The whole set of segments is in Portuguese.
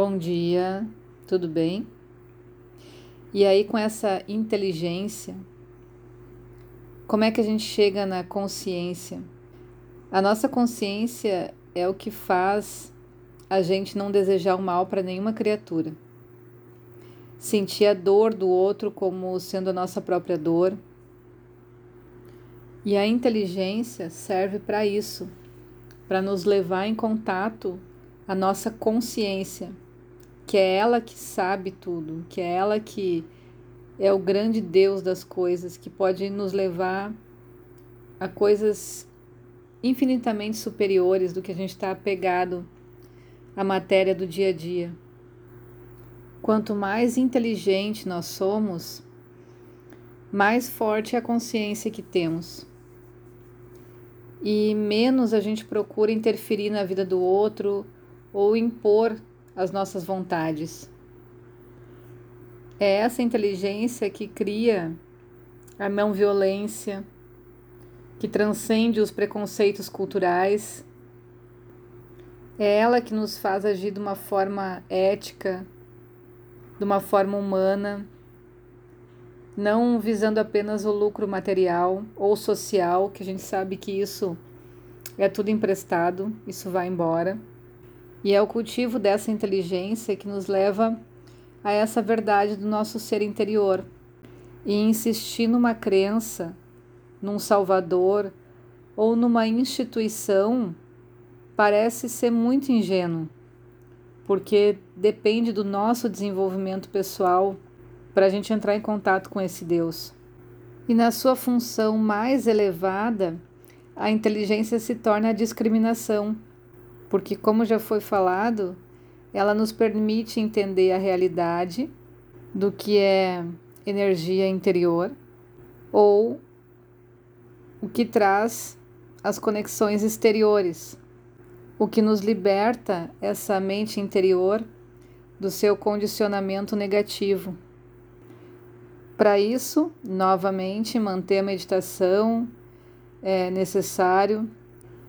Bom dia, tudo bem? E aí, com essa inteligência, como é que a gente chega na consciência? A nossa consciência é o que faz a gente não desejar o mal para nenhuma criatura. Sentir a dor do outro como sendo a nossa própria dor. E a inteligência serve para isso, para nos levar em contato a nossa consciência que é ela que sabe tudo, que é ela que é o grande Deus das coisas, que pode nos levar a coisas infinitamente superiores do que a gente está apegado à matéria do dia a dia. Quanto mais inteligente nós somos, mais forte é a consciência que temos. E menos a gente procura interferir na vida do outro ou impor as nossas vontades. É essa inteligência que cria a não violência, que transcende os preconceitos culturais. É ela que nos faz agir de uma forma ética, de uma forma humana, não visando apenas o lucro material ou social, que a gente sabe que isso é tudo emprestado, isso vai embora. E é o cultivo dessa inteligência que nos leva a essa verdade do nosso ser interior. E insistir numa crença, num Salvador ou numa instituição parece ser muito ingênuo, porque depende do nosso desenvolvimento pessoal para a gente entrar em contato com esse Deus. E na sua função mais elevada, a inteligência se torna a discriminação porque, como já foi falado, ela nos permite entender a realidade do que é energia interior ou o que traz as conexões exteriores, o que nos liberta essa mente interior do seu condicionamento negativo. Para isso, novamente, manter a meditação é necessário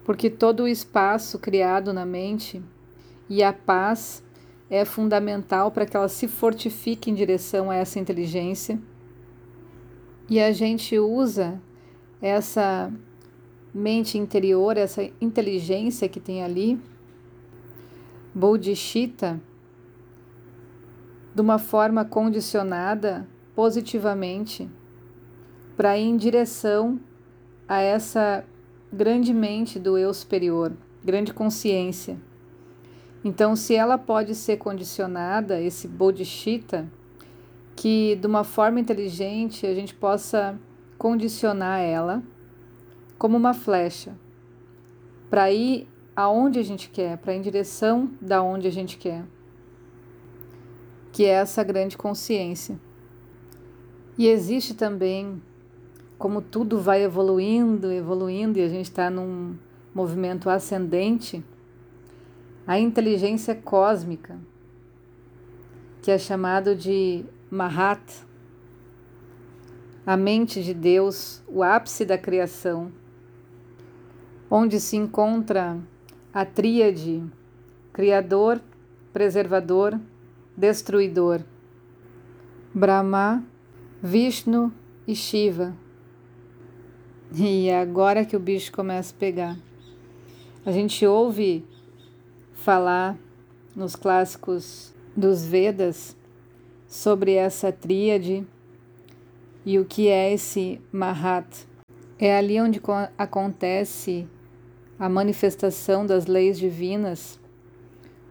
porque todo o espaço criado na mente e a paz é fundamental para que ela se fortifique em direção a essa inteligência. E a gente usa essa mente interior, essa inteligência que tem ali, Bodhicitta, de uma forma condicionada positivamente para ir em direção a essa grandemente do eu superior, grande consciência. Então, se ela pode ser condicionada, esse bodhicitta, que de uma forma inteligente a gente possa condicionar ela como uma flecha para ir aonde a gente quer, para em direção da onde a gente quer, que é essa grande consciência. E existe também como tudo vai evoluindo, evoluindo e a gente está num movimento ascendente, a inteligência cósmica, que é chamado de Mahat, a mente de Deus, o ápice da criação, onde se encontra a tríade Criador, Preservador, Destruidor, Brahma, Vishnu e Shiva e é agora que o bicho começa a pegar. A gente ouve falar nos clássicos dos Vedas sobre essa tríade e o que é esse Mahat. É ali onde acontece a manifestação das leis divinas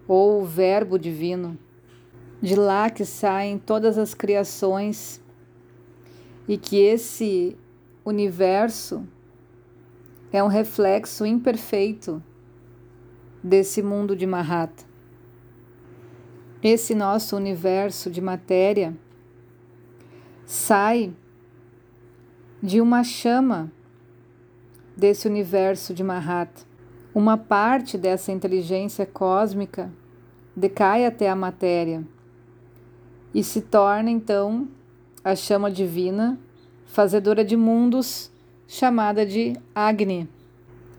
ou o Verbo divino. De lá que saem todas as criações e que esse universo é um reflexo imperfeito desse mundo de Mahata. Esse nosso universo de matéria sai de uma chama desse universo de Mahata. Uma parte dessa inteligência cósmica decai até a matéria e se torna então a chama divina fazedora de mundos, chamada de Agni.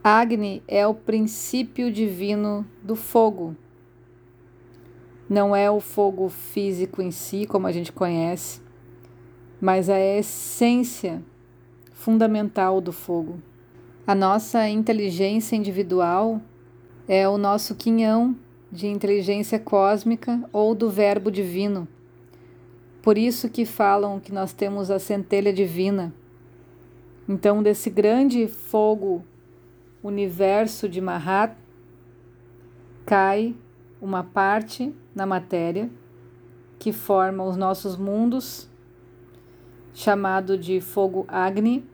Agni é o princípio divino do fogo. Não é o fogo físico em si, como a gente conhece, mas a essência fundamental do fogo. A nossa inteligência individual é o nosso quinhão de inteligência cósmica ou do verbo divino. Por isso que falam que nós temos a centelha divina. Então, desse grande fogo universo de Mahat, cai uma parte na matéria que forma os nossos mundos, chamado de fogo Agni,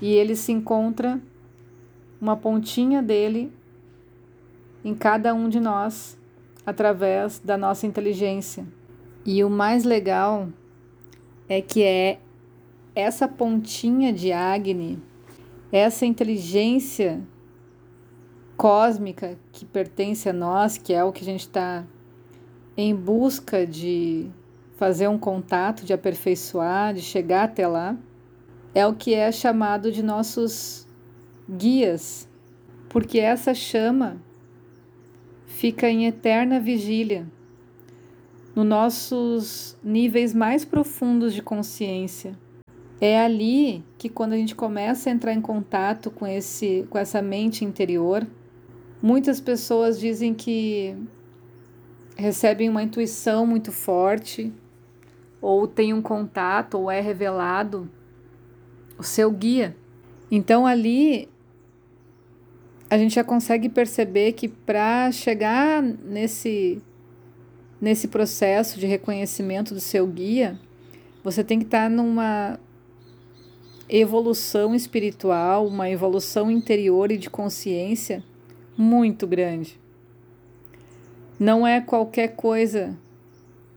e ele se encontra uma pontinha dele em cada um de nós através da nossa inteligência. E o mais legal é que é essa pontinha de Agni, essa inteligência cósmica que pertence a nós, que é o que a gente está em busca de fazer um contato, de aperfeiçoar, de chegar até lá, é o que é chamado de nossos guias, porque essa chama fica em eterna vigília nos nossos níveis mais profundos de consciência. É ali que quando a gente começa a entrar em contato com esse com essa mente interior, muitas pessoas dizem que recebem uma intuição muito forte ou tem um contato ou é revelado o seu guia. Então ali a gente já consegue perceber que para chegar nesse nesse processo de reconhecimento do seu guia, você tem que estar tá numa evolução espiritual, uma evolução interior e de consciência muito grande. Não é qualquer coisa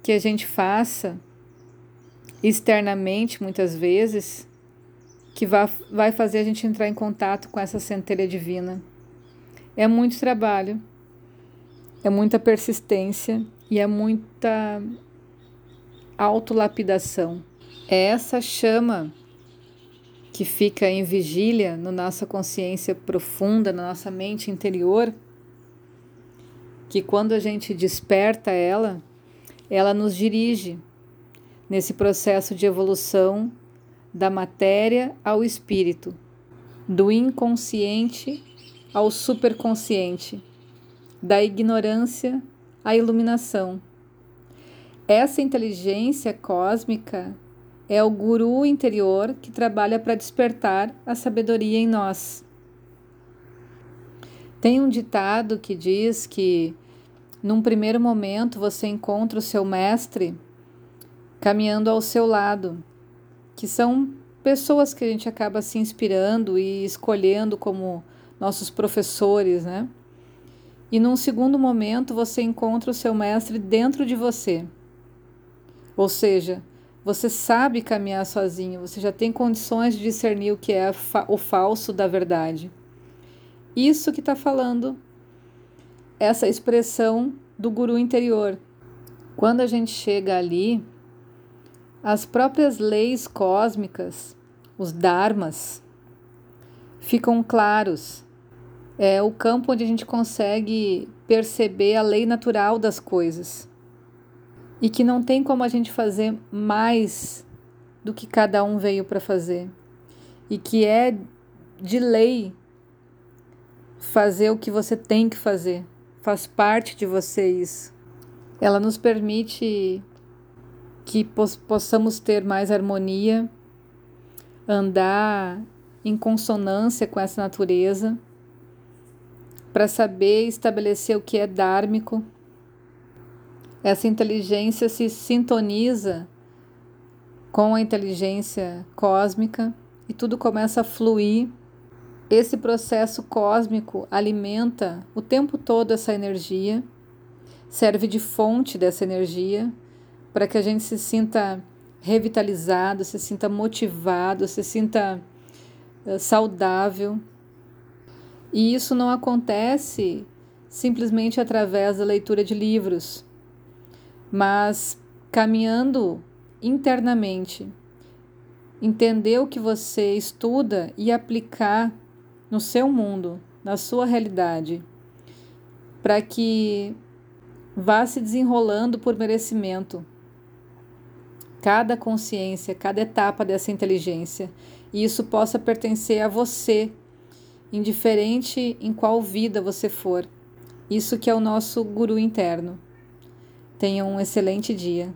que a gente faça externamente, muitas vezes, que vai fazer a gente entrar em contato com essa centelha divina. É muito trabalho, é muita persistência e é muita autolapidação. É essa chama que fica em vigília na nossa consciência profunda, na nossa mente interior, que quando a gente desperta ela, ela nos dirige nesse processo de evolução da matéria ao espírito, do inconsciente ao superconsciente, da ignorância à iluminação. Essa inteligência cósmica é o guru interior que trabalha para despertar a sabedoria em nós. Tem um ditado que diz que, num primeiro momento, você encontra o seu mestre caminhando ao seu lado que são pessoas que a gente acaba se inspirando e escolhendo como nossos professores, né? E num segundo momento você encontra o seu mestre dentro de você. Ou seja, você sabe caminhar sozinho, você já tem condições de discernir o que é o falso da verdade. Isso que está falando, essa expressão do guru interior. Quando a gente chega ali, as próprias leis cósmicas, os dharmas, ficam claros. É o campo onde a gente consegue perceber a lei natural das coisas. E que não tem como a gente fazer mais do que cada um veio para fazer. E que é de lei fazer o que você tem que fazer. Faz parte de você isso. Ela nos permite que possamos ter mais harmonia, andar em consonância com essa natureza, para saber estabelecer o que é dármico. Essa inteligência se sintoniza com a inteligência cósmica e tudo começa a fluir. Esse processo cósmico alimenta o tempo todo essa energia, serve de fonte dessa energia para que a gente se sinta revitalizado, se sinta motivado, se sinta uh, saudável. E isso não acontece simplesmente através da leitura de livros, mas caminhando internamente. Entender o que você estuda e aplicar no seu mundo, na sua realidade, para que vá se desenrolando por merecimento. Cada consciência, cada etapa dessa inteligência, e isso possa pertencer a você, indiferente em qual vida você for. Isso que é o nosso guru interno. Tenha um excelente dia.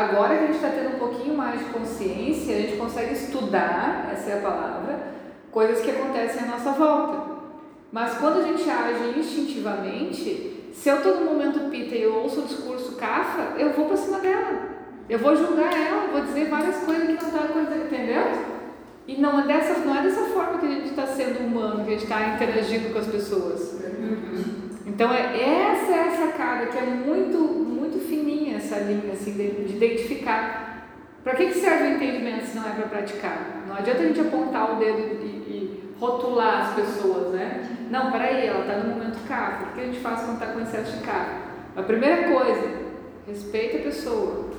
Agora que a gente está tendo um pouquinho mais de consciência, a gente consegue estudar, essa é a palavra, coisas que acontecem à nossa volta. Mas quando a gente age instintivamente, se eu estou no momento pita e eu ouço o discurso cafa, eu vou para cima dela. Eu vou julgar ela, vou dizer várias coisas que não estão tá acontecendo, entendeu? E não é, dessa, não é dessa forma que a gente está sendo humano, que a gente está interagindo com as pessoas. Então, é, essa é a sacada que é muito, essa linha assim, de, de identificar. Para que, que serve o entendimento se não é para praticar? Não adianta a gente apontar o dedo e, e rotular as pessoas, né? Não, peraí, ela está no momento carro. O que a gente faz quando está com excesso de carro? A primeira coisa, respeita a pessoa.